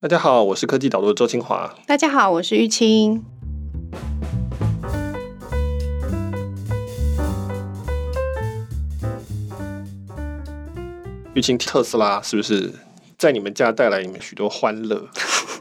大家好，我是科技导读的周清华。大家好，我是玉清。玉清，特斯拉是不是在你们家带来你们许多欢乐？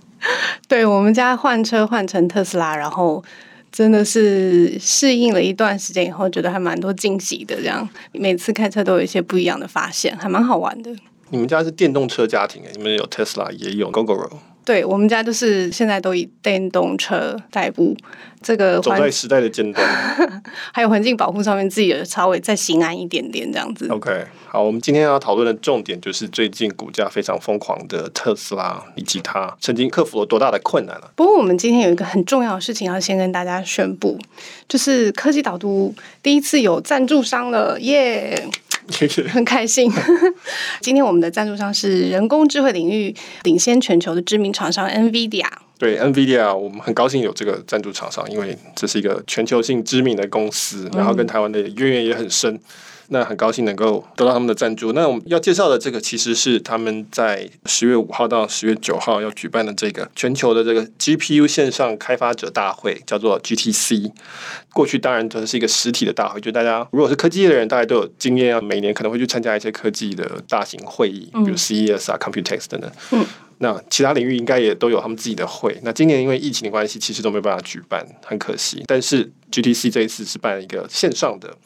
对，我们家换车换成特斯拉，然后真的是适应了一段时间以后，觉得还蛮多惊喜的。这样每次开车都有一些不一样的发现，还蛮好玩的。你们家是电动车家庭，你们有特斯拉，也有 Gogoro。对，我们家就是现在都以电动车代步，这个走在时代的尖端，还有环境保护上面自己也稍微再心安一点点这样子。OK，好，我们今天要讨论的重点就是最近股价非常疯狂的特斯拉，以及它曾经克服了多大的困难了。不过我们今天有一个很重要的事情要先跟大家宣布，就是科技导读第一次有赞助商了，耶、yeah!！很开心，今天我们的赞助商是人工智慧领域领先全球的知名厂商 NVIDIA。对，NVIDIA，我们很高兴有这个赞助厂商，因为这是一个全球性知名的公司，然后跟台湾的渊源也很深。那很高兴能够得到他们的赞助。那我们要介绍的这个，其实是他们在十月五号到十月九号要举办的这个全球的这个 GPU 线上开发者大会，叫做 GTC。过去当然这是一个实体的大会，就大家如果是科技业的人，大家都有经验啊，每年可能会去参加一些科技的大型会议，比如 CES 啊、Computex 等等。嗯。那其他领域应该也都有他们自己的会。那今年因为疫情的关系，其实都没办法举办，很可惜。但是 GTC 这一次是办了一个线上的。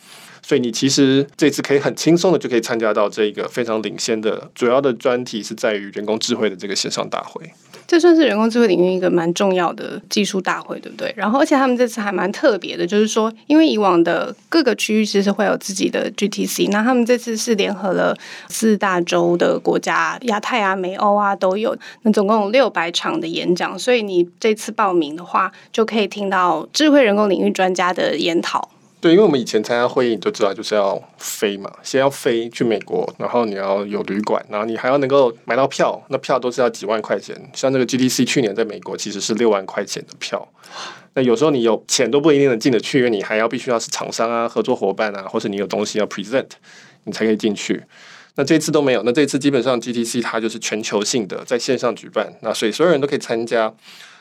所以你其实这次可以很轻松的就可以参加到这个非常领先的，主要的专题是在于人工智慧的这个线上大会。这算是人工智慧领域一个蛮重要的技术大会，对不对？然后而且他们这次还蛮特别的，就是说，因为以往的各个区域其实会有自己的 GTC，那他们这次是联合了四大洲的国家，亚太啊、美欧啊都有，那总共有六百场的演讲，所以你这次报名的话，就可以听到智慧人工领域专家的研讨。对，因为我们以前参加会议，你就知道就是要飞嘛，先要飞去美国，然后你要有旅馆，然后你还要能够买到票，那票都是要几万块钱。像那个 GTC 去年在美国其实是六万块钱的票，那有时候你有钱都不一定能进得去，因为你还要必须要是厂商啊、合作伙伴啊，或是你有东西要 present，你才可以进去。那这次都没有，那这次基本上 GTC 它就是全球性的在线上举办，那所以所有人都可以参加。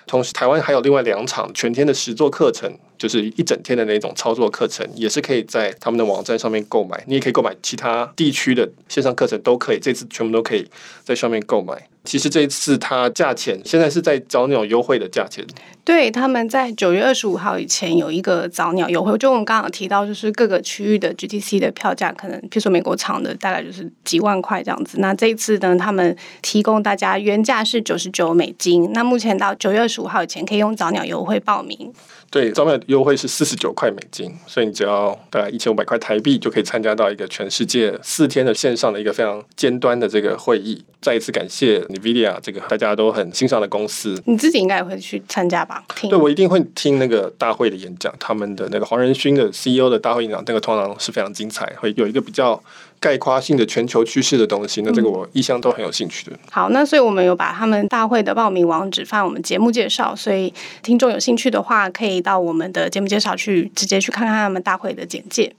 同时，台湾还有另外两场全天的实作课程，就是一整天的那种操作课程，也是可以在他们的网站上面购买。你也可以购买其他地区的线上课程，都可以。这次全部都可以在上面购买。其实这一次它价钱现在是在早鸟优惠的价钱。对，他们在九月二十五号以前有一个早鸟优惠。就我们刚刚提到，就是各个区域的 GTC 的票价，可能譬如说美国场的大概就是几万块这样子。那这一次呢，他们提供大家原价是九十九美金。那目前到九月二十五号以前可以用早鸟优惠报名。对，早鸟优惠是四十九块美金，所以你只要大概一千五百块台币就可以参加到一个全世界四天的线上的一个非常尖端的这个会议。再一次感谢 NVIDIA 这个大家都很欣赏的公司。你自己应该也会去参加吧？对，我一定会听那个大会的演讲，他们的那个黄仁勋的 CEO 的大会演讲，那个通常是非常精彩，会有一个比较。概括性的全球趋势的东西，那这个我一向都很有兴趣的。好，那所以我们有把他们大会的报名网址放我们节目介绍，所以听众有兴趣的话，可以到我们的节目介绍去直接去看看他们大会的简介。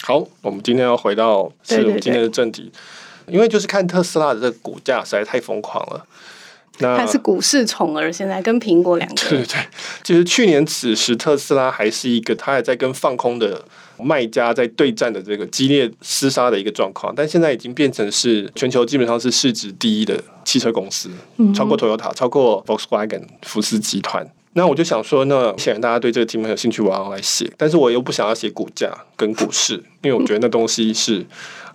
好，我们今天要回到是我们今天的正题，对对对，因为就是看特斯拉的这个股价实在太疯狂了。那它是股市宠儿，现在跟苹果两个。对对对，其实去年此时特斯拉还是一个，它还在跟放空的。卖家在对战的这个激烈厮杀的一个状况，但现在已经变成是全球基本上是市值第一的汽车公司，超过 Toyota，超过 Volkswagen 福斯集团。那我就想说，那显然大家对这个题目很有兴趣，我要来写，但是我又不想要写股价跟股市，因为我觉得那东西是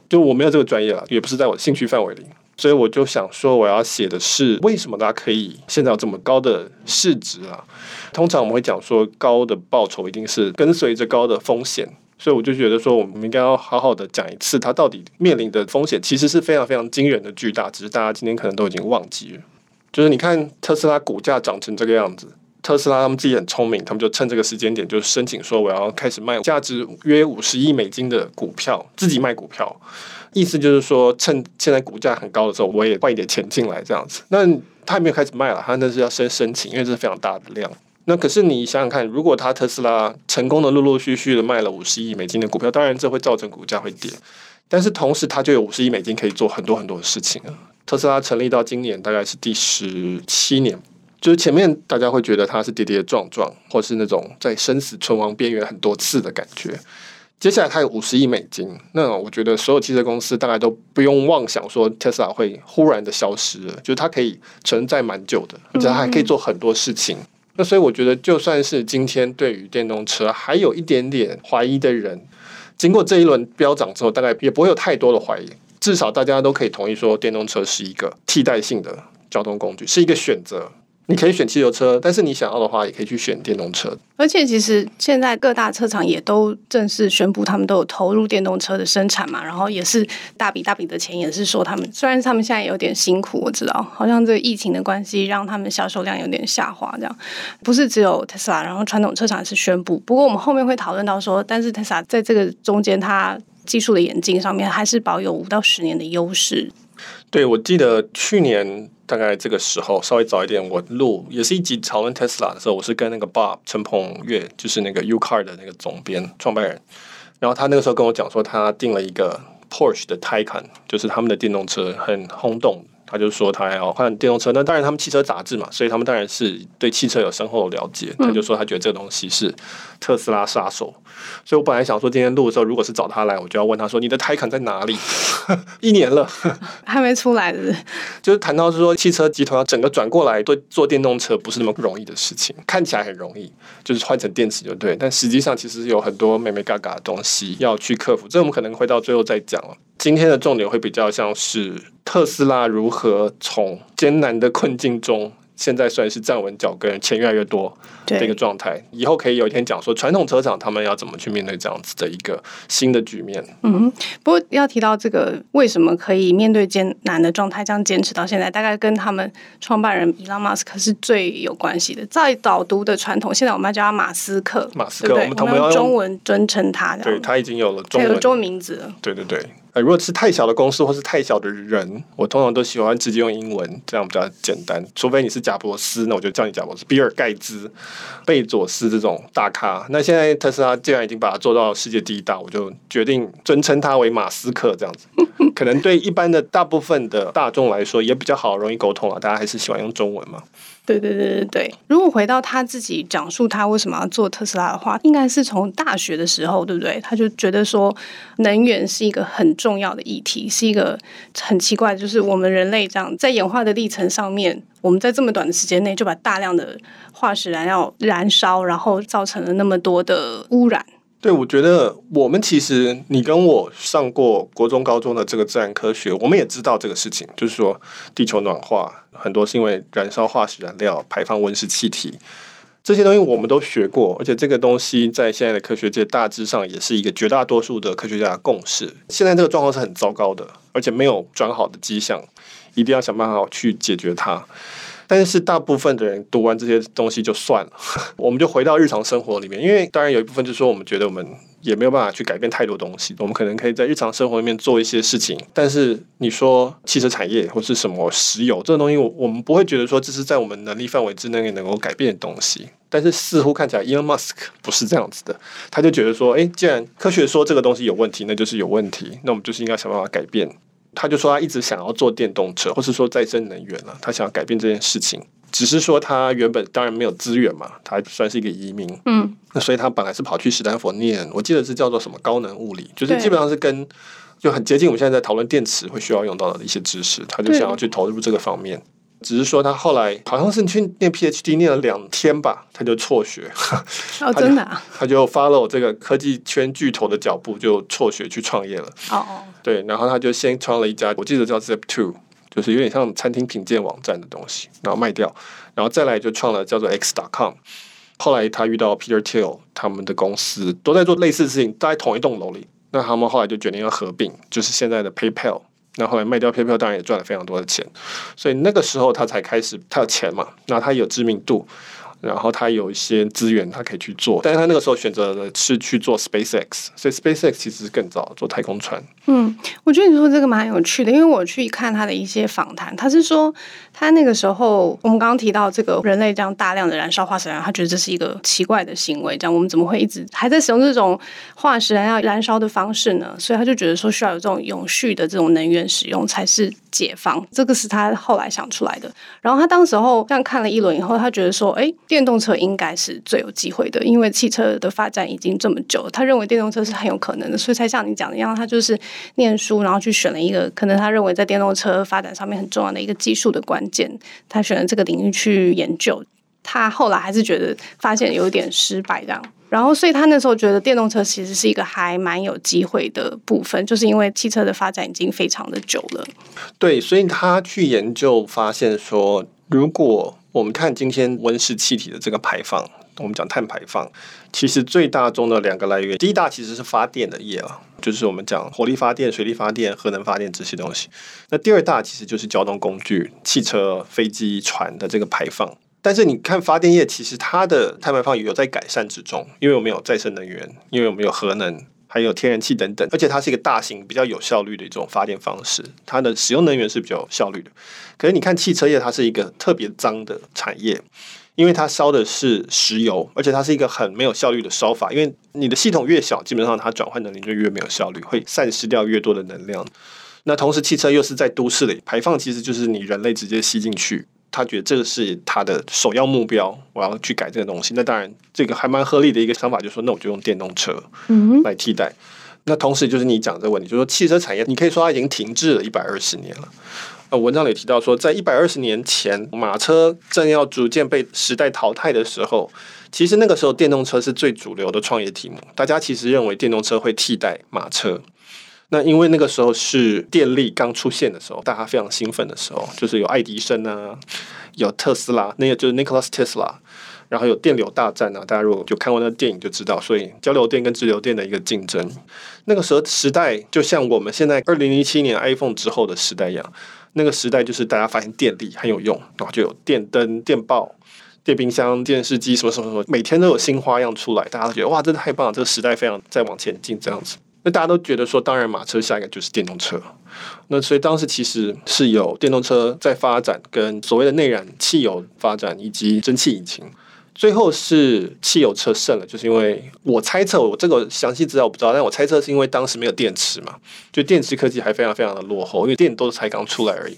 就我没有这个专业了，也不是在我的兴趣范围里，所以我就想说，我要写的是为什么大家可以现在有这么高的市值啊？通常我们会讲说，高的报酬一定是跟随着高的风险。所以我就觉得说，我们应该要好好的讲一次，它到底面临的风险其实是非常非常惊人的巨大，只是大家今天可能都已经忘记了。就是你看特斯拉股价涨成这个样子，特斯拉他们自己很聪明，他们就趁这个时间点就申请说，我要开始卖价值约五十亿美金的股票，自己卖股票，意思就是说趁现在股价很高的时候，我也换一点钱进来这样子。那他还没有开始卖了，他那是要先申请，因为这是非常大的量。那可是你想想看，如果他特斯拉成功的陆陆续续的卖了五十亿美金的股票，当然这会造成股价会跌。但是同时他就有五十亿美金可以做很多很多的事情啊。特斯拉成立到今年大概是第十七年，就是前面大家会觉得它是跌跌撞撞，或是那种在生死存亡边缘很多次的感觉。接下来它有五十亿美金，那我觉得所有汽车公司大概都不用妄想说特斯拉会忽然的消失了，就是它可以存在蛮久的，而且它还可以做很多事情。那所以我觉得，就算是今天对于电动车还有一点点怀疑的人，经过这一轮飙涨之后，大概也不会有太多的怀疑。至少大家都可以同意说，电动车是一个替代性的交通工具，是一个选择。你可以选汽油车，但是你想要的话，也可以去选电动车。而且，其实现在各大车厂也都正式宣布，他们都有投入电动车的生产嘛。然后也是大笔大笔的钱，也是说他们虽然他们现在有点辛苦，我知道，好像这个疫情的关系让他们销售量有点下滑。这样不是只有特斯拉，然后传统车厂是宣布。不过我们后面会讨论到说，但是特斯拉在这个中间，它技术的演进上面还是保有五到十年的优势。对，我记得去年大概这个时候稍微早一点，我录也是一集讨论 Tesla 的时候，我是跟那个 Bob 陈鹏越，就是那个 UCar 的那个总编创办人，然后他那个时候跟我讲说，他订了一个 Porsche 的 Taycan，就是他们的电动车很轰动。他就说他要换电动车，那当然他们汽车杂志嘛，所以他们当然是对汽车有深厚的了解。他就说他觉得这个东西是特斯拉杀手，所以我本来想说今天录的时候，如果是找他来，我就要问他说你的 Taycan 在哪里？一年了 还没出来是，就是谈到是说汽车集团要整个转过来对做电动车不是那么容易的事情，看起来很容易，就是换成电池就对，但实际上其实有很多美美嘎嘎的东西要去克服，这我们可能会到最后再讲了。今天的重点会比较像是特斯拉如何从艰难的困境中，现在算是站稳脚跟，钱越来越多这个状态。以后可以有一天讲说，传统车厂他们要怎么去面对这样子的一个新的局面。嗯，不过要提到这个，为什么可以面对艰难的状态这样坚持到现在，大概跟他们创办人伊朗马斯克是最有关系的。在早读的传统，现在我们要叫他马斯克，马斯克，对对，我们用中文尊称他，对，他已经有了中文，名字了。对对对。呃，如果是太小的公司或是太小的人，我通常都喜欢直接用英文，这样比较简单。除非你是贾伯斯，那我就叫你贾伯斯；比尔盖茨、贝佐斯这种大咖。那现在特斯拉既然已经把它做到世界第一大，我就决定尊称他为马斯克这样子。可能对一般的大部分的大众来说也比较好，容易沟通啊。大家还是喜欢用中文嘛。对对对对对，如果回到他自己讲述他为什么要做特斯拉的话，应该是从大学的时候，对不对？他就觉得说能源是一个很重要的议题，是一个很奇怪，就是我们人类这样在演化的历程上面，我们在这么短的时间内就把大量的化石燃料燃烧，然后造成了那么多的污染。对，我觉得我们其实，你跟我上过国中、高中的这个自然科学，我们也知道这个事情，就是说地球暖化很多是因为燃烧化石燃料排放温室气体，这些东西我们都学过，而且这个东西在现在的科学界大致上也是一个绝大多数的科学家的共识。现在这个状况是很糟糕的，而且没有转好的迹象，一定要想办法去解决它。但是大部分的人读完这些东西就算了，我们就回到日常生活里面。因为当然有一部分就是说，我们觉得我们也没有办法去改变太多东西，我们可能可以在日常生活里面做一些事情。但是你说汽车产业或是什么石油这个东西，我我们不会觉得说这是在我们能力范围之内能够改变的东西。但是似乎看起来，Elon Musk 不是这样子的，他就觉得说，诶，既然科学说这个东西有问题，那就是有问题，那我们就是应该想办法改变。他就说他一直想要做电动车，或是说再生能源了。他想要改变这件事情，只是说他原本当然没有资源嘛，他算是一个移民。嗯，那所以他本来是跑去史丹佛念，我记得是叫做什么高能物理，就是基本上是跟就很接近我们现在在讨论电池会需要用到的一些知识，他就想要去投入这个方面。只是说他后来好像是去念 PhD 念了两天吧，他就辍学。哦，真的啊？他就 follow 这个科技圈巨头的脚步，就辍学去创业了。哦哦。对，然后他就先创了一家，我记得叫 Zip Two，就是有点像餐厅品鉴网站的东西，然后卖掉，然后再来就创了叫做 X.com。后来他遇到 Peter Thiel，他们的公司都在做类似的事情，都在同一栋楼里。那他们后来就决定要合并，就是现在的 PayPal。那后来卖掉 PayPal，当然也赚了非常多的钱。所以那个时候他才开始，他有钱嘛，那他有知名度，然后他有一些资源，他可以去做，但是他那个时候选择的是去做 SpaceX，所以 SpaceX 其实是更早做太空船。嗯，我觉得你说这个蛮有趣的，因为我去看他的一些访谈，他是说他那个时候，我们刚刚提到这个人类这样大量的燃烧化石燃料，他觉得这是一个奇怪的行为，这样我们怎么会一直还在使用这种化石燃料燃烧的方式呢？所以他就觉得说需要有这种永续的这种能源使用才是解放，这个是他后来想出来的。然后他当时候这样看了一轮以后，他觉得说，哎。电动车应该是最有机会的，因为汽车的发展已经这么久，他认为电动车是很有可能的，所以才像你讲的一样，他就是念书，然后去选了一个可能他认为在电动车发展上面很重要的一个技术的关键，他选了这个领域去研究。他后来还是觉得发现有一点失败这样，然后所以他那时候觉得电动车其实是一个还蛮有机会的部分，就是因为汽车的发展已经非常的久了。对，所以他去研究发现说，如果我们看今天温室气体的这个排放，我们讲碳排放，其实最大宗的两个来源，第一大其实是发电的业啊，就是我们讲火力发电、水力发电、核能发电这些东西。那第二大其实就是交通工具，汽车、飞机、船的这个排放。但是你看发电业，其实它的碳排放也有在改善之中，因为我们有再生能源，因为我们有核能。还有天然气等等，而且它是一个大型、比较有效率的一种发电方式，它的使用能源是比较有效率的。可是你看汽车业，它是一个特别脏的产业，因为它烧的是石油，而且它是一个很没有效率的烧法。因为你的系统越小，基本上它转换能力就越没有效率，会散失掉越多的能量。那同时，汽车又是在都市里排放，其实就是你人类直接吸进去。他觉得这个是他的首要目标，我要去改这个东西。那当然，这个还蛮合理的一个想法，就是说，那我就用电动车来替代。嗯、那同时，就是你讲这个问题，就是说，汽车产业，你可以说它已经停滞了一百二十年了。呃，文章里提到说，在一百二十年前，马车正要逐渐被时代淘汰的时候，其实那个时候电动车是最主流的创业题目。大家其实认为电动车会替代马车。那因为那个时候是电力刚出现的时候，大家非常兴奋的时候，就是有爱迪生啊，有特斯拉，那个就是 Nikola Tesla，然后有电流大战啊，大家如果就看过那个电影就知道，所以交流电跟直流电的一个竞争，那个时候时代就像我们现在二零零七年 iPhone 之后的时代一样，那个时代就是大家发现电力很有用，然后就有电灯、电报、电冰箱、电视机什么什么什么，每天都有新花样出来，大家都觉得哇，真的太棒了，这个时代非常在往前进这样子。那大家都觉得说，当然马车下一个就是电动车。那所以当时其实是有电动车在发展，跟所谓的内燃汽油发展，以及蒸汽引擎。最后是汽油车胜了，就是因为我猜测，我这个详细资料我不知道，但我猜测是因为当时没有电池嘛，就电池科技还非常非常的落后，因为电都是才刚出来而已。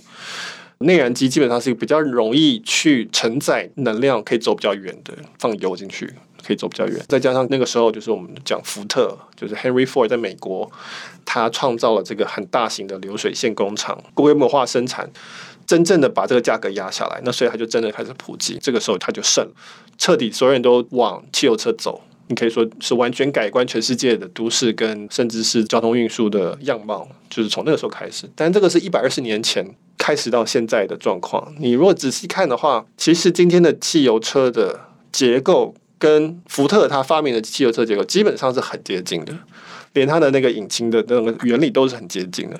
内燃机基本上是一个比较容易去承载能量，可以走比较远的，放油进去。可以走比较远，再加上那个时候就是我们讲福特，就是 Henry Ford 在美国，他创造了这个很大型的流水线工厂，规模化生产，真正的把这个价格压下来，那所以他就真的开始普及，这个时候他就胜了，彻底所有人都往汽油车走，你可以说是完全改观全世界的都市跟甚至是交通运输的样貌，就是从那个时候开始。但这个是一百二十年前开始到现在的状况，你如果仔细看的话，其实今天的汽油车的结构。跟福特他发明的汽油车结构基本上是很接近的，连他的那个引擎的那个原理都是很接近的。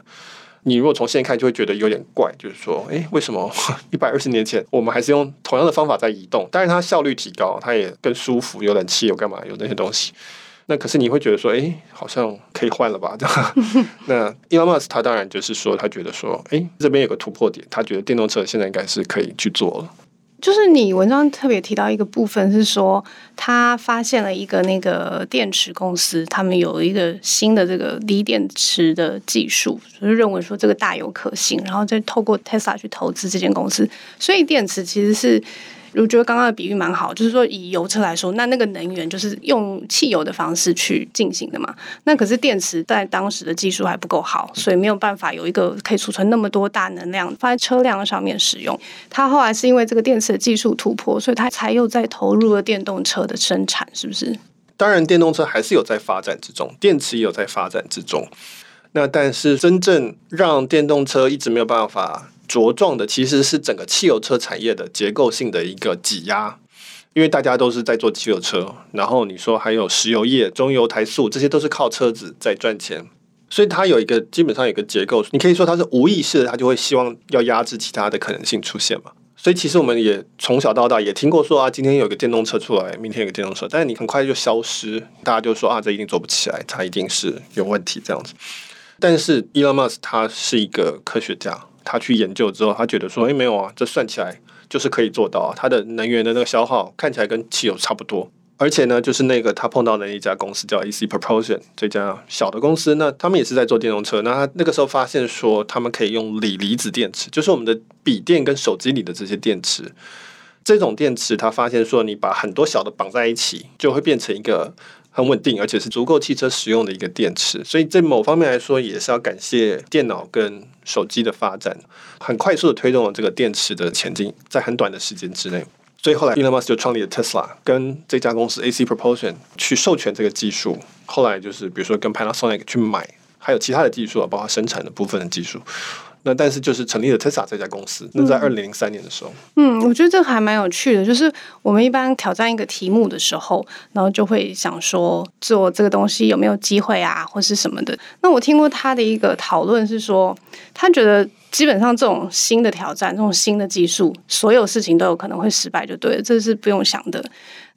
你如果从现在看，就会觉得有点怪，就是说，诶，为什么 一百二十年前我们还是用同样的方法在移动？但是，它效率提高，它也更舒服，有冷气，有干嘛，有那些东西。那可是你会觉得说，诶，好像可以换了吧？那 Elon Musk 他当然就是说，他觉得说，诶，这边有个突破点，他觉得电动车现在应该是可以去做了。就是你文章特别提到一个部分是说，他发现了一个那个电池公司，他们有一个新的这个锂电池的技术，就是认为说这个大有可行，然后再透过 Tesla 去投资这间公司，所以电池其实是。我觉得刚刚的比喻蛮好，就是说以油车来说，那那个能源就是用汽油的方式去进行的嘛。那可是电池在当时的技术还不够好，所以没有办法有一个可以储存那么多大能量放在车辆上面使用。它后来是因为这个电池的技术突破，所以它才又在投入了电动车的生产，是不是？当然，电动车还是有在发展之中，电池也有在发展之中。那但是真正让电动车一直没有办法。茁壮的其实是整个汽油车产业的结构性的一个挤压，因为大家都是在做汽油车，然后你说还有石油业、中油、台塑，这些都是靠车子在赚钱，所以它有一个基本上有一个结构，你可以说它是无意识的，它就会希望要压制其他的可能性出现嘛。所以其实我们也从小到大也听过说啊，今天有个电动车出来，明天有个电动车，但是你很快就消失，大家就说啊，这一定做不起来，它一定是有问题这样子。但是 Elon Musk 他是一个科学家，他去研究之后，他觉得说，哎，没有啊，这算起来就是可以做到啊，它的能源的那个消耗看起来跟汽油差不多。而且呢，就是那个他碰到的一家公司叫 AC Propulsion 这家小的公司，那他们也是在做电动车。那他那个时候发现说，他们可以用锂离子电池，就是我们的笔电跟手机里的这些电池。这种电池，他发现说，你把很多小的绑在一起，就会变成一个很稳定，而且是足够汽车使用的一个电池。所以在某方面来说，也是要感谢电脑跟手机的发展，很快速的推动了这个电池的前进，在很短的时间之内。所以后来，Elon Musk 就创立了 Tesla，跟这家公司 AC Propulsion 去授权这个技术。后来就是比如说跟 Panasonic 去买，还有其他的技术啊，包括生产的部分的技术。那但是就是成立了 Tesla 这家公司，那在二零零三年的时候。嗯，我觉得这个还蛮有趣的，就是我们一般挑战一个题目的时候，然后就会想说做这个东西有没有机会啊，或是什么的。那我听过他的一个讨论是说，他觉得。基本上这种新的挑战，这种新的技术，所有事情都有可能会失败，就对了，这是不用想的。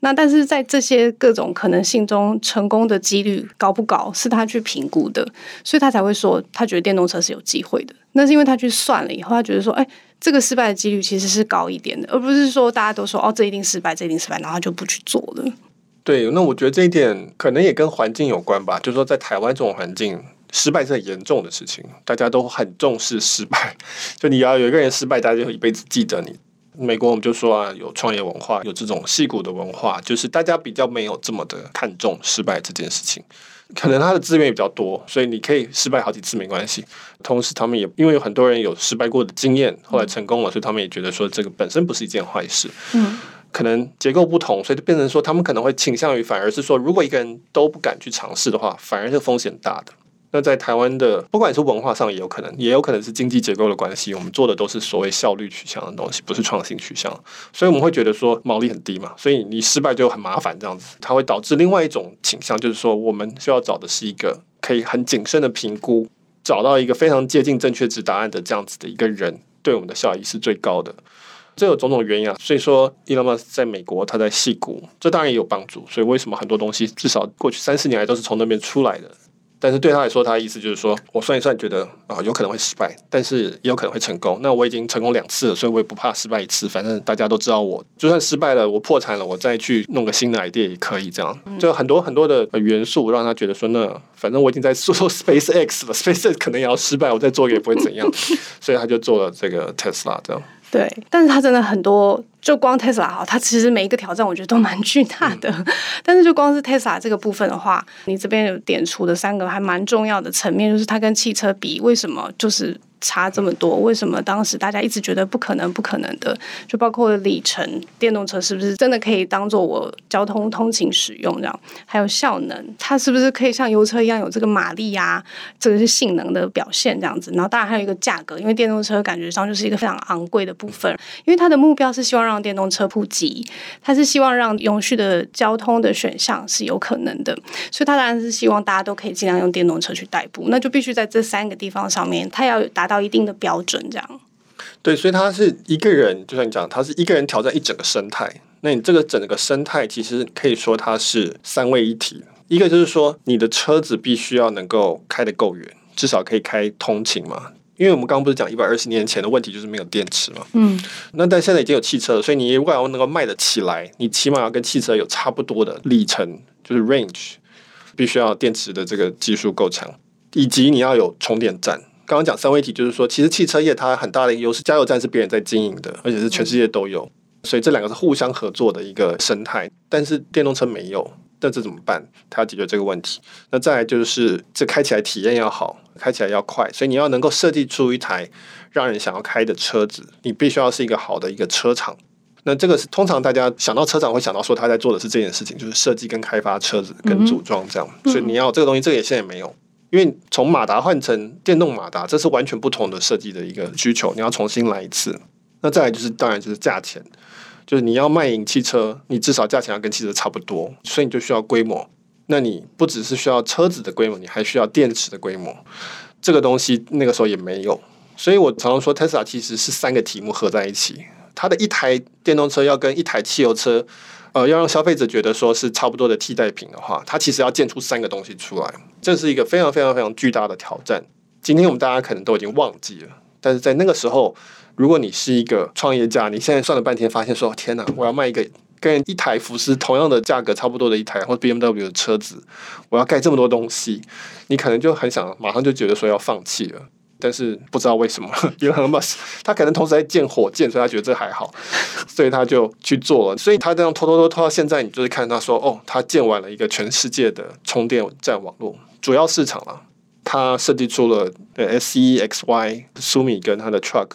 那但是在这些各种可能性中，成功的几率高不高，是他去评估的，所以他才会说他觉得电动车是有机会的。那是因为他去算了以后，他觉得说，哎，这个失败的几率其实是高一点的，而不是说大家都说哦，这一定失败，这一定失败，然后他就不去做了。对，那我觉得这一点可能也跟环境有关吧，就是说在台湾这种环境。失败是很严重的事情，大家都很重视失败。就你要有一个人失败，大家就一辈子记得你。美国我们就说啊，有创业文化，有这种戏骨的文化，就是大家比较没有这么的看重失败这件事情。可能他的资源也比较多，所以你可以失败好几次没关系。同时，他们也因为有很多人有失败过的经验，后来成功了，所以他们也觉得说这个本身不是一件坏事。嗯，可能结构不同，所以就变成说他们可能会倾向于，反而是说，如果一个人都不敢去尝试的话，反而是风险大的。那在台湾的，不管是文化上也有可能，也有可能是经济结构的关系，我们做的都是所谓效率取向的东西，不是创新取向，所以我们会觉得说毛利很低嘛，所以你失败就很麻烦这样子，它会导致另外一种倾向，就是说我们需要找的是一个可以很谨慎的评估，找到一个非常接近正确值答案的这样子的一个人，对我们的效益是最高的。这有种种原因啊，所以说 Elon Musk 在美国，他在矽谷，这当然也有帮助。所以为什么很多东西至少过去三四年来都是从那边出来的？但是对他来说，他的意思就是说，我算一算，觉得啊，有可能会失败，但是也有可能会成功。那我已经成功两次了，所以我也不怕失败一次。反正大家都知道我，就算失败了，我破产了，我再去弄个新的 idea 也可以。这样，就很多很多的元素让他觉得说，那反正我已经在 做 SpaceX 了，SpaceX 可能也要失败，我再做也不会怎样。所以他就做了这个 Tesla 这样。对，但是他真的很多，就光 Tesla 哈，它其实每一个挑战我觉得都蛮巨大的。嗯、但是就光是 Tesla 这个部分的话，你这边有点出的三个还蛮重要的层面，就是它跟汽车比，为什么就是。差这么多，为什么当时大家一直觉得不可能、不可能的？就包括里程，电动车是不是真的可以当做我交通通勤使用？这样，还有效能，它是不是可以像油车一样有这个马力呀？这个是性能的表现，这样子。然后当然还有一个价格，因为电动车感觉上就是一个非常昂贵的部分。因为它的目标是希望让电动车普及，它是希望让永续的交通的选项是有可能的，所以它当然是希望大家都可以尽量用电动车去代步。那就必须在这三个地方上面，它要达到一定的标准，这样对，所以他是一个人，就像你讲，他是一个人挑战一整个生态。那你这个整个生态，其实可以说它是三位一体。一个就是说，你的车子必须要能够开得够远，至少可以开通勤嘛。因为我们刚刚不是讲一百二十年前的问题，就是没有电池嘛。嗯。那但现在已经有汽车了，所以你如果要能够卖得起来，你起码要跟汽车有差不多的里程，就是 range，必须要电池的这个技术够强，以及你要有充电站。刚刚讲三位一体，就是说，其实汽车业它很大的一个优势，加油站是别人在经营的，而且是全世界都有，所以这两个是互相合作的一个生态。但是电动车没有，那这怎么办？它要解决这个问题。那再来就是，这开起来体验要好，开起来要快，所以你要能够设计出一台让人想要开的车子，你必须要是一个好的一个车厂。那这个是通常大家想到车厂会想到说他在做的是这件事情，就是设计跟开发车子跟组装这样。所以你要这个东西，这个也现在也没有。因为从马达换成电动马达，这是完全不同的设计的一个需求，你要重新来一次。那再来就是，当然就是价钱，就是你要卖赢汽车，你至少价钱要跟汽车差不多，所以你就需要规模。那你不只是需要车子的规模，你还需要电池的规模。这个东西那个时候也没有，所以我常常说，，Tesla 其实是三个题目合在一起。它的一台电动车要跟一台汽油车，呃，要让消费者觉得说是差不多的替代品的话，它其实要建出三个东西出来，这是一个非常非常非常巨大的挑战。今天我们大家可能都已经忘记了，但是在那个时候，如果你是一个创业家，你现在算了半天，发现说天哪，我要卖一个跟一台福斯同样的价格差不多的一台或 BMW 的车子，我要盖这么多东西，你可能就很想马上就觉得说要放弃了。但是不知道为什么，因为他可能同时在建火箭，所以他觉得这还好，所以他就去做了。所以他这样拖拖拖拖到现在，你就是看他说哦，他建完了一个全世界的充电站网络，主要市场了。他设计出了 S E X Y Sumi 跟他的 Truck，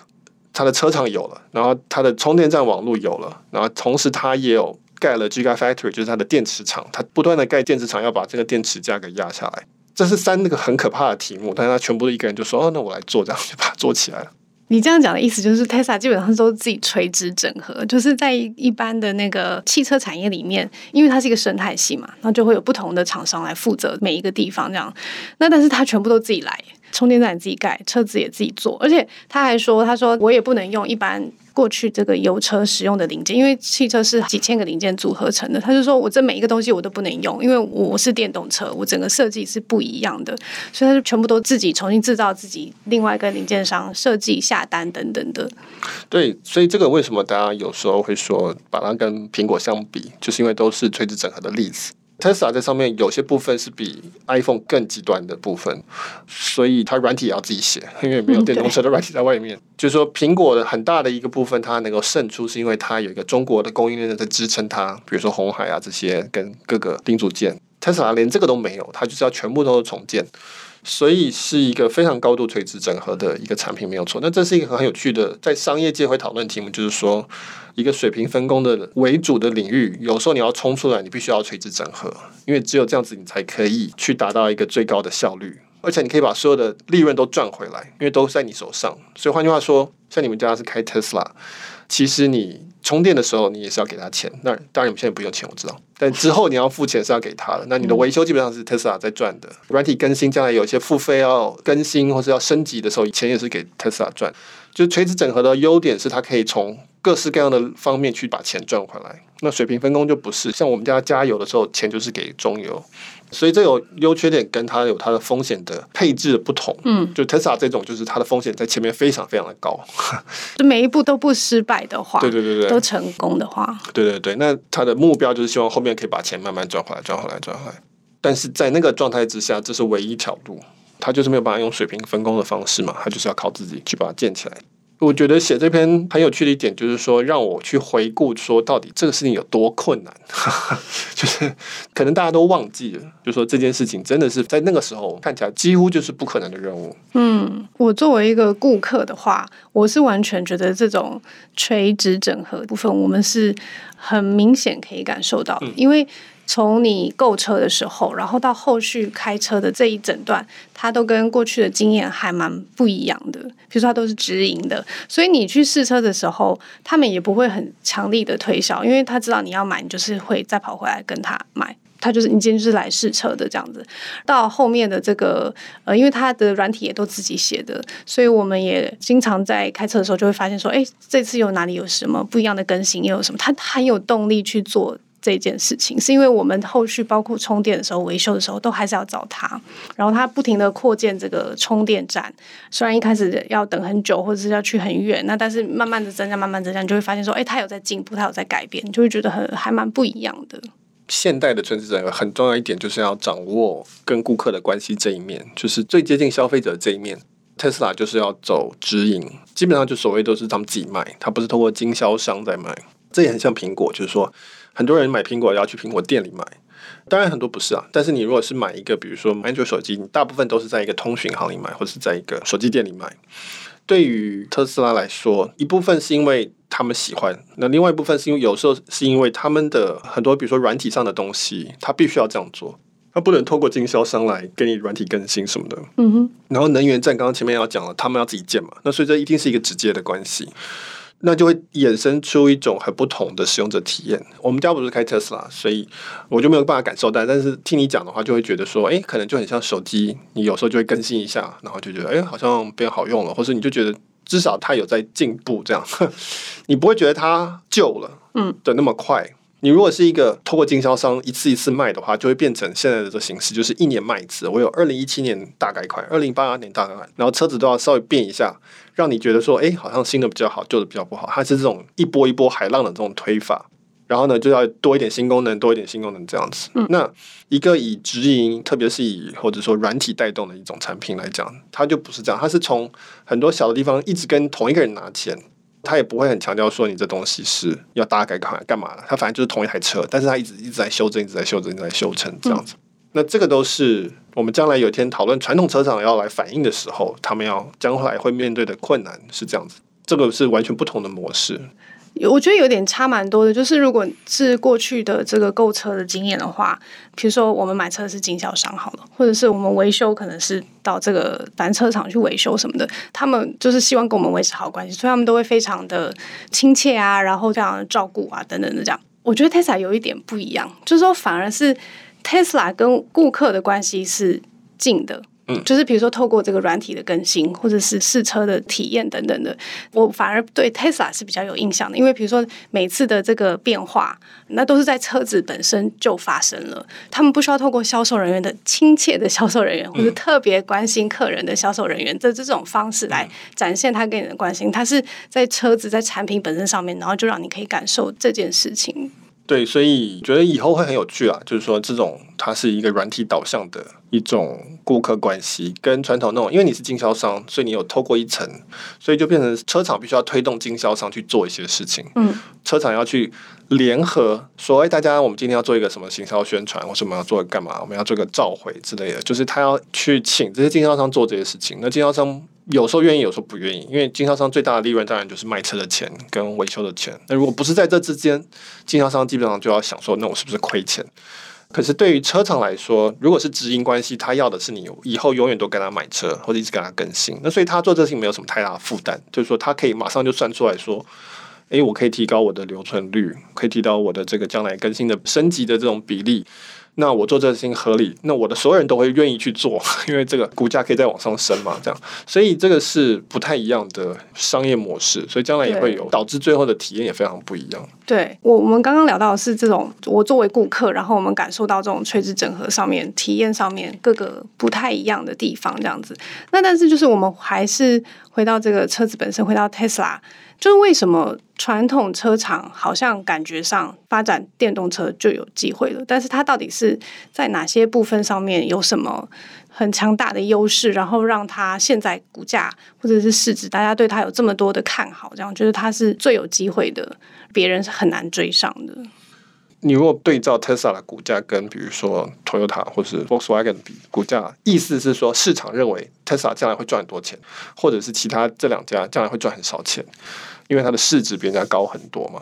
他的车厂有了，然后他的充电站网络有了，然后同时他也有盖了 Gigafactory，就是他的电池厂，他不断的盖电池厂，要把这个电池价格压下来。这是三那个很可怕的题目，但是他全部一个人就说：“哦，那我来做，这样就把它做起来了。”你这样讲的意思就是，Tesla 基本上都是自己垂直整合，就是在一般的那个汽车产业里面，因为它是一个生态系嘛，那就会有不同的厂商来负责每一个地方这样。那但是他全部都自己来，充电站自己盖，车子也自己做，而且他还说：“他说我也不能用一般。”过去这个油车使用的零件，因为汽车是几千个零件组合成的，他就说我这每一个东西我都不能用，因为我是电动车，我整个设计是不一样的，所以他就全部都自己重新制造，自己另外一个零件商设计、下单等等的。对，所以这个为什么大家有时候会说把它跟苹果相比，就是因为都是垂直整合的例子。Tesla 在上面有些部分是比 iPhone 更极端的部分，所以它软体也要自己写，因为没有电动车的软体在外面。就是说，苹果的很大的一个部分它能够胜出，是因为它有一个中国的供应链在支撑它，比如说红海啊这些跟各个零组件。Tesla 连这个都没有，它就是要全部都是重建，所以是一个非常高度垂直整合的一个产品，没有错。那这是一个很有趣的，在商业界会讨论题目，就是说。一个水平分工的为主的领域，有时候你要冲出来，你必须要垂直整合，因为只有这样子，你才可以去达到一个最高的效率，而且你可以把所有的利润都赚回来，因为都在你手上。所以换句话说，像你们家是开特斯拉，其实你充电的时候，你也是要给他钱。那当然你们现在不用钱，我知道，但之后你要付钱是要给他的。那你的维修基本上是特斯拉在赚的，软体更新将来有一些付费要更新或是要升级的时候，钱也是给特斯拉赚。就垂直整合的优点是，它可以从各式各样的方面去把钱赚回来。那水平分工就不是，像我们家加油的时候，钱就是给中油，所以这有优缺点，跟它有它的风险的配置的不同。嗯，就 Tesla 这种，就是它的风险在前面非常非常的高。就每一步都不失败的话，对对对对，都成功的话，对对对。那它的目标就是希望后面可以把钱慢慢赚回来，赚回来，赚回来。但是在那个状态之下，这是唯一一条路。他就是没有办法用水平分工的方式嘛，他就是要靠自己去把它建起来。我觉得写这篇很有趣的一点就是说，让我去回顾说到底这个事情有多困难，就是可能大家都忘记了，就是说这件事情真的是在那个时候看起来几乎就是不可能的任务。嗯，我作为一个顾客的话，我是完全觉得这种垂直整合部分，我们是很明显可以感受到的，因为。从你购车的时候，然后到后续开车的这一整段，它都跟过去的经验还蛮不一样的。比如说，它都是直营的，所以你去试车的时候，他们也不会很强力的推销，因为他知道你要买，你就是会再跑回来跟他买。他就是你今天就是来试车的这样子。到后面的这个呃，因为他的软体也都自己写的，所以我们也经常在开车的时候就会发现说，哎，这次有哪里有什么不一样的更新，又有什么，他很有动力去做。这件事情是因为我们后续包括充电的时候、维修的时候，都还是要找他。然后他不停的扩建这个充电站，虽然一开始要等很久，或者是要去很远，那但是慢慢的增加，慢慢增加，你就会发现说，哎，他有在进步，他有在改变，就会觉得很还蛮不一样的。现代的垂直整合很重要一点，就是要掌握跟顾客的关系这一面，就是最接近消费者这一面。特斯拉就是要走直营，基本上就所谓都是他们自己卖，他不是通过经销商在卖。这也很像苹果，就是说。很多人买苹果要去苹果店里买，当然很多不是啊。但是你如果是买一个，比如说安卓手机，你大部分都是在一个通讯行里买，或者是在一个手机店里买。对于特斯拉来说，一部分是因为他们喜欢，那另外一部分是因为有时候是因为他们的很多，比如说软体上的东西，他必须要这样做，他不能透过经销商来给你软体更新什么的。嗯哼。然后能源站刚刚前面要讲了，他们要自己建嘛，那所以这一定是一个直接的关系。那就会衍生出一种很不同的使用者体验。我们家不是开特斯拉，所以我就没有办法感受到。但是听你讲的话，就会觉得说，哎，可能就很像手机，你有时候就会更新一下，然后就觉得，哎，好像变好用了，或者你就觉得至少它有在进步，这样 你不会觉得它旧了，嗯，的那么快。你如果是一个透过经销商一次一次卖的话，就会变成现在的这形式，就是一年卖一次。我有二零一七年大改款，二零一八年大改款，然后车子都要稍微变一下，让你觉得说，哎，好像新的比较好，旧的比较不好。它是这种一波一波海浪的这种推法。然后呢，就要多一点新功能，多一点新功能这样子。嗯、那一个以直营，特别是以或者说软体带动的一种产品来讲，它就不是这样，它是从很多小的地方一直跟同一个人拿钱。他也不会很强调说你这东西是要大改款干嘛的，他反正就是同一台车，但是他一直一直在修正，一直在修正，一直在修正这样子。嗯、那这个都是我们将来有一天讨论传统车厂要来反映的时候，他们要将来会面对的困难是这样子。这个是完全不同的模式。我觉得有点差蛮多的，就是如果是过去的这个购车的经验的话，比如说我们买车是经销商好了，或者是我们维修可能是到这个单车厂去维修什么的，他们就是希望跟我们维持好关系，所以他们都会非常的亲切啊，然后这样照顾啊等等的这样。我觉得 Tesla 有一点不一样，就是说反而是 Tesla 跟顾客的关系是近的。嗯，就是比如说透过这个软体的更新，或者是试车的体验等等的，我反而对 Tesla 是比较有印象的，因为比如说每次的这个变化，那都是在车子本身就发生了，他们不需要透过销售人员的亲切的销售人员，或者特别关心客人的销售人员的这种方式来展现他跟你的关心，他是在车子在产品本身上面，然后就让你可以感受这件事情。对，所以觉得以后会很有趣啊，就是说这种它是一个软体导向的一种顾客关系，跟传统那种，因为你是经销商，所以你有透过一层，所以就变成车厂必须要推动经销商去做一些事情。嗯，车厂要去联合说，哎，大家我们今天要做一个什么行销宣传，或是我们要做干嘛？我们要做一个召回之类的，就是他要去请这些经销商做这些事情。那经销商。有时候愿意，有时候不愿意，因为经销商最大的利润当然就是卖车的钱跟维修的钱。那如果不是在这之间，经销商基本上就要想说，那我是不是亏钱？可是对于车厂来说，如果是直营关系，他要的是你以后永远都跟他买车，或者一直跟他更新。那所以他做这事情没有什么太大的负担，就是说他可以马上就算出来说，诶，我可以提高我的留存率，可以提高我的这个将来更新的升级的这种比例。那我做这个事情合理，那我的所有人都会愿意去做，因为这个股价可以再往上升嘛，这样，所以这个是不太一样的商业模式，所以将来也会有导致最后的体验也非常不一样。对，我我们刚刚聊到的是这种，我作为顾客，然后我们感受到这种垂直整合上面体验上面各个不太一样的地方，这样子。那但是就是我们还是回到这个车子本身，回到 Tesla。就是为什么传统车厂好像感觉上发展电动车就有机会了，但是它到底是在哪些部分上面有什么很强大的优势，然后让它现在股价或者是市值，大家对它有这么多的看好，这样觉得它是最有机会的，别人是很难追上的。你如果对照 Tesla 的股价跟比如说 Toyota 或是 Volkswagen 比股价，意思是说市场认为 Tesla 将来会赚很多钱，或者是其他这两家将来会赚很少钱。因为它的市值比人家高很多嘛，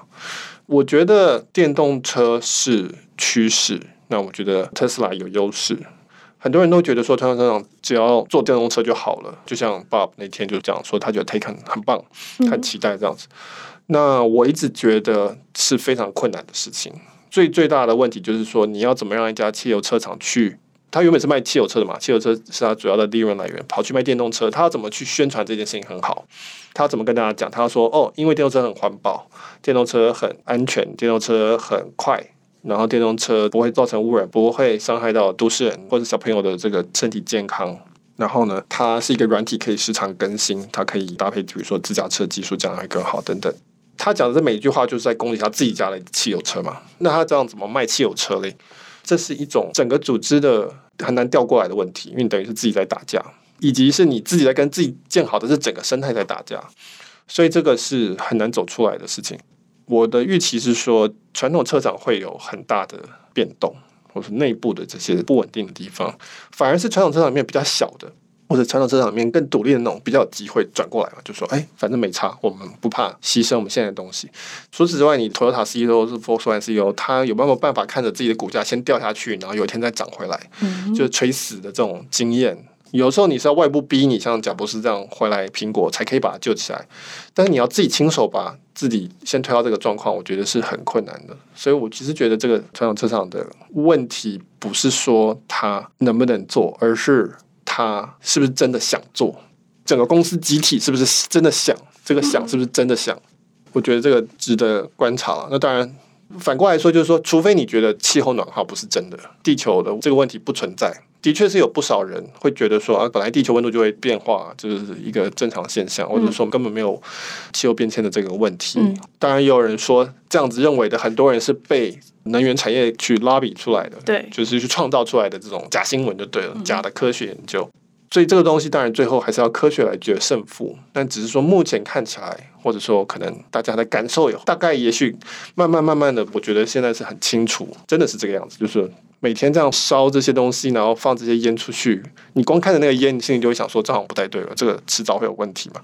我觉得电动车是趋势。那我觉得特斯拉有优势。很多人都觉得说，特斯拉只要做电动车就好了。就像 Bob 那天就讲说，他觉得 Taken 很棒，很期待这样子。嗯、那我一直觉得是非常困难的事情。最最大的问题就是说，你要怎么让一家汽油车厂去？他原本是卖汽油车的嘛，汽油车是他主要的利润来源，跑去卖电动车，他要怎么去宣传这件事情很好？他要怎么跟大家讲？他说哦，因为电动车很环保，电动车很安全，电动车很快，然后电动车不会造成污染，不会伤害到都市人或者小朋友的这个身体健康。然后呢，它是一个软体，可以时常更新，它可以搭配比如说自驾车技术，这样会更好等等。他讲的这每一句话就是在攻击他自己家的汽油车嘛？那他这样怎么卖汽油车嘞？这是一种整个组织的很难调过来的问题，因为等于是自己在打架，以及是你自己在跟自己建好的这整个生态在打架，所以这个是很难走出来的事情。我的预期是说，传统车厂会有很大的变动，或是内部的这些不稳定的地方，反而是传统车厂里面比较小的。或者传统车厂里面更独立的那种，比较有机会转过来嘛，就说，哎，反正没差，我们不怕牺牲我们现在的东西。除此之外，你 Toyota CEO 是 Volkswagen CEO，他有没有办法看着自己的股价先掉下去，然后有一天再涨回来？嗯，就是垂死的这种经验。有时候你是要外部逼你，像贾博士这样回来苹果，才可以把它救起来。但是你要自己亲手把自己先推到这个状况，我觉得是很困难的。所以我其实觉得这个传统车厂的问题，不是说它能不能做，而是。他是不是真的想做？整个公司集体是不是真的想？这个想是不是真的想？我觉得这个值得观察了。那当然，反过来说就是说，除非你觉得气候暖化不是真的，地球的这个问题不存在。的确是有不少人会觉得说啊，本来地球温度就会变化，就是一个正常现象，或者说根本没有气候变迁的这个问题。嗯、当然，也有人说这样子认为的很多人是被能源产业去 lobby 出来的，对，就是去创造出来的这种假新闻就对了，假的科学研究。所以这个东西当然最后还是要科学来决胜负，但只是说目前看起来，或者说可能大家的感受有大概也许慢慢慢慢的，我觉得现在是很清楚，真的是这个样子，就是。每天这样烧这些东西，然后放这些烟出去，你光看着那个烟，你心里就会想说，这好像不太对了，这个迟早会有问题嘛。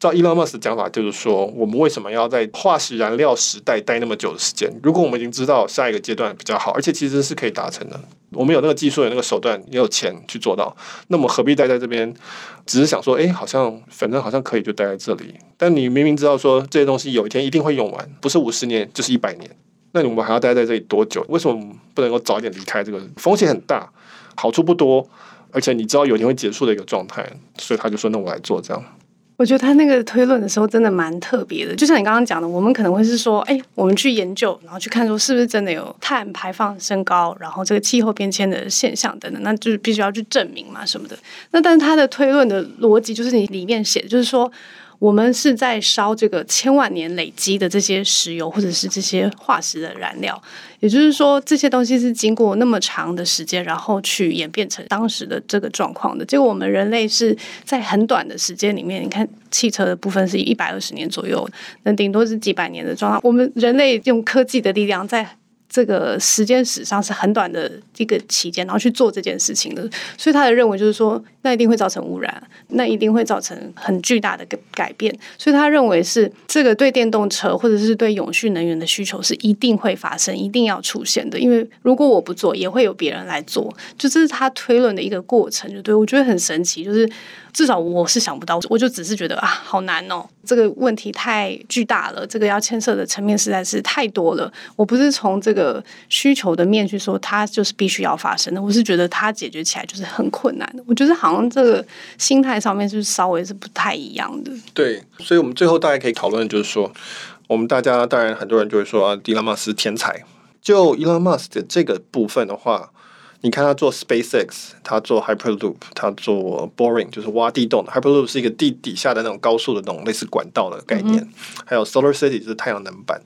照 Elon Musk 的讲法，就是说，我们为什么要在化石燃料时代待那么久的时间？如果我们已经知道下一个阶段比较好，而且其实是可以达成的，我们有那个技术、有那个手段、也有钱去做到，那么何必待在这边？只是想说，哎，好像反正好像可以就待在这里。但你明明知道说这些东西有一天一定会用完，不是五十年就是一百年。那你们还要待在这里多久？为什么不能够早一点离开？这个风险很大，好处不多，而且你知道有一天会结束的一个状态，所以他就说：“那我来做这样。”我觉得他那个推论的时候真的蛮特别的，就像你刚刚讲的，我们可能会是说：“哎，我们去研究，然后去看说是不是真的有碳排放升高，然后这个气候变迁的现象等等，那就是必须要去证明嘛什么的。”那但是他的推论的逻辑就是你里面写，就是说。我们是在烧这个千万年累积的这些石油或者是这些化石的燃料，也就是说，这些东西是经过那么长的时间，然后去演变成当时的这个状况的。结果我们人类是在很短的时间里面，你看汽车的部分是一百二十年左右，那顶多是几百年的状况。我们人类用科技的力量在。这个时间史上是很短的一个期间，然后去做这件事情的，所以他的认为就是说，那一定会造成污染，那一定会造成很巨大的改改变，所以他认为是这个对电动车或者是对永续能源的需求是一定会发生，一定要出现的，因为如果我不做，也会有别人来做，就这是他推论的一个过程，就对，我觉得很神奇，就是。至少我是想不到，我就只是觉得啊，好难哦，这个问题太巨大了，这个要牵涉的层面实在是太多了。我不是从这个的需求的面去说，它就是必须要发生的，我是觉得它解决起来就是很困难的。我觉得好像这个心态上面是稍微是不太一样的。对，所以我们最后大家可以讨论，就是说，我们大家当然很多人就会说啊，伊拉马斯天才。就伊拉马斯的这个部分的话。你看他做 SpaceX，他做 Hyperloop，他做 Boring，就是挖地洞的。Hyperloop 是一个地底下的那种高速的那种类似管道的概念。嗯、还有 Solar City 就是太阳能板。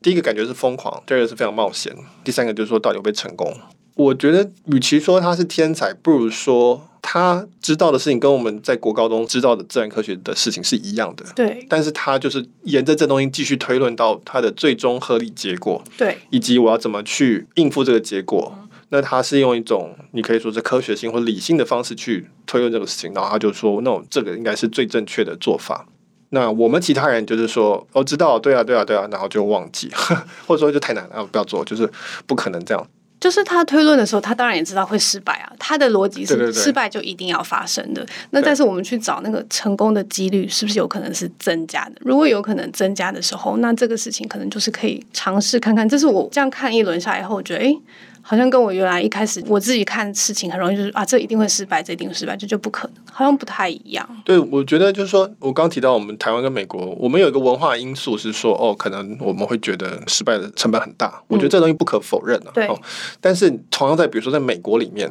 第一个感觉是疯狂，第二个是非常冒险，第三个就是说到底会不会成功？我觉得与其说他是天才，不如说他知道的事情跟我们在国高中知道的自然科学的事情是一样的。对。但是他就是沿着这东西继续推论到他的最终合理结果。对。以及我要怎么去应付这个结果。那他是用一种你可以说是科学性或理性的方式去推论这个事情，然后他就说，那这个应该是最正确的做法。那我们其他人就是说，我、哦、知道，对啊，对啊，对啊，然后就忘记，或者说就太难了，不要做，就是不可能这样。就是他推论的时候，他当然也知道会失败啊。他的逻辑是失败就一定要发生的。对对对，那但是我们去找那个成功的几率，是不是有可能是增加的？如果有可能增加的时候，那这个事情可能就是可以尝试看看。这是我这样看一轮下来以后，我觉得哎。诶好像跟我原来一开始我自己看事情很容易就是啊，这一定会失败，这一定会失败，这就不可能，好像不太一样。对，我觉得就是说，我刚提到我们台湾跟美国，我们有一个文化因素是说，哦，可能我们会觉得失败的成本很大。我觉得这东西不可否认啊。对。哦，但是同样在比如说在美国里面，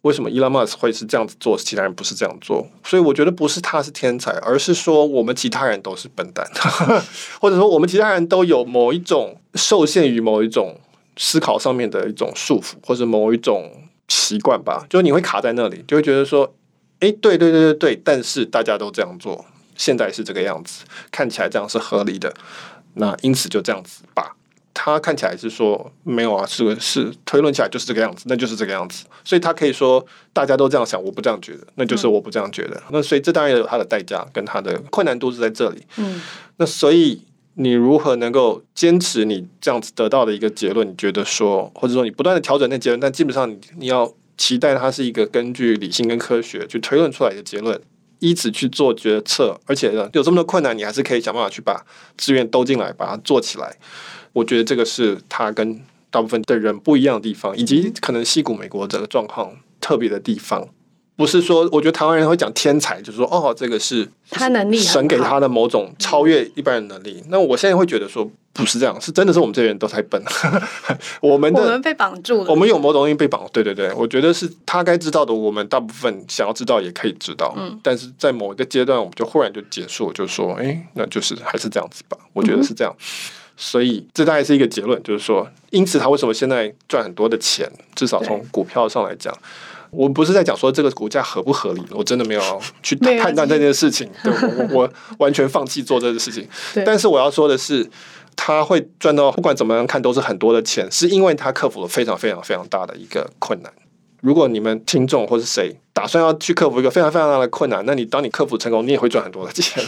为什么 Elon Musk 会是这样子做，其他人不是这样做？所以我觉得不是他是天才，而是说我们其他人都是笨蛋，或者说我们其他人都有某一种受限于某一种。思考上面的一种束缚，或者某一种习惯吧，就是你会卡在那里，就会觉得说，哎，对对对对对，但是大家都这样做，现在是这个样子，看起来这样是合理的，那因此就这样子吧。他看起来是说没有啊，是是推论起来就是这个样子，那就是这个样子，所以他可以说大家都这样想，我不这样觉得，那就是我不这样觉得。嗯、那所以这当然也有它的代价跟它的困难度是在这里。嗯，那所以。你如何能够坚持你这样子得到的一个结论？你觉得说，或者说你不断的调整那结论，但基本上你你要期待它是一个根据理性跟科学去推论出来的结论，以此去做决策，而且呢有这么多困难，你还是可以想办法去把资源兜进来，把它做起来。我觉得这个是他跟大部分的人不一样的地方，以及可能西谷美国这个状况特别的地方。不是说，我觉得台湾人会讲天才，就是说，哦，这个是他能力神给他的某种超越一般人能力。那我现在会觉得说，不是这样，是真的是我们这些人都太笨了。我们的我们被绑住了，我们有某种东西被绑。对对对，我觉得是他该知道的，我们大部分想要知道也可以知道。嗯，但是在某一个阶段，我们就忽然就结束，就说，哎，那就是还是这样子吧。我觉得是这样。嗯所以这大概是一个结论，就是说，因此他为什么现在赚很多的钱？至少从股票上来讲，我不是在讲说这个股价合不合理，我真的没有去判断这件事情。对，我我完全放弃做这个事情。但是我要说的是，他会赚到不管怎么样看都是很多的钱，是因为他克服了非常非常非常大的一个困难。如果你们听众或是谁打算要去克服一个非常非常大的困难，那你当你克服成功，你也会赚很多的钱。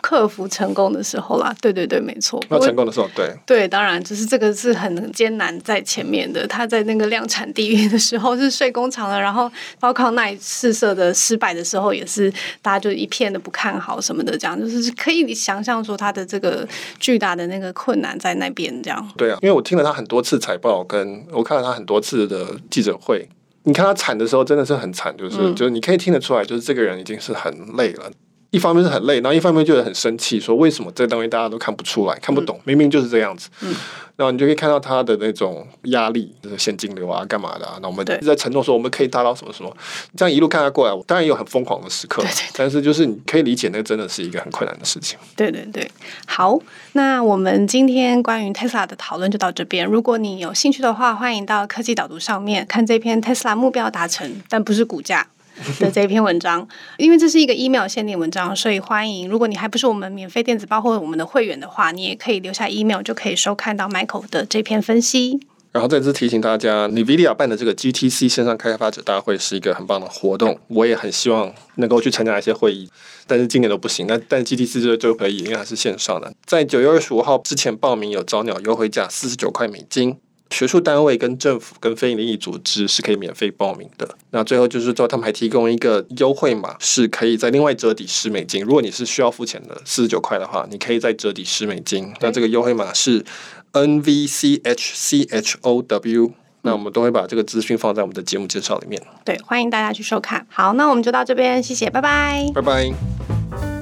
克服成功的时候啦，对对对，没错。要成功的时候，对对，当然就是这个是很艰难在前面的。他在那个量产地狱的时候是睡工厂了，然后包括那一试射的失败的时候，也是大家就一片的不看好什么的，这样就是可以想象说他的这个巨大的那个困难在那边这样。对啊，因为我听了他很多次财报，跟我看了他很多次的记者会，你看他惨的时候真的是很惨，就是、嗯、就是你可以听得出来，就是这个人已经是很累了。一方面是很累，然后一方面就是很生气，说为什么这东西大家都看不出来、看不懂，明明就是这样子。嗯然后你就可以看到他的那种压力，就是现金流啊，干嘛的啊？那我们一直在承诺说我们可以达到什么什么，这样一路看他过来，我当然也有很疯狂的时刻，对对对，但是就是你可以理解，那真的是一个很困难的事情。对对对，好，那我们今天关于 Tesla 的讨论就到这边。如果你有兴趣的话，欢迎到科技导读上面看这篇 Tesla 目标达成，但不是股价。的这一篇文章，因为这是一个 email 限定文章，所以欢迎。如果你还不是我们免费电子报或者我们的会员的话，你也可以留下 email，就可以收看到 Michael 的这篇分析。然后再次提醒大家，NVIDIA 办的这个 GTC 线上开发者大会是一个很棒的活动，我也很希望能够去参加一些会议，但是今年都不行。那但 GTC 就就可以，因为它是线上的，在九月二十五号之前报名有早鸟优惠价四十九块美金。学术单位、跟政府、跟非营利组织是可以免费报名的。那最后就是说，他们还提供一个优惠码，是可以在另外折抵十美金。如果你是需要付钱的四十九块的话，你可以再折抵十美金。那这个优惠码是 NVCHCHOW。那我们都会把这个资讯放在我们的节目介绍里面。对，欢迎大家去收看。好，那我们就到这边，谢谢，拜拜，拜拜。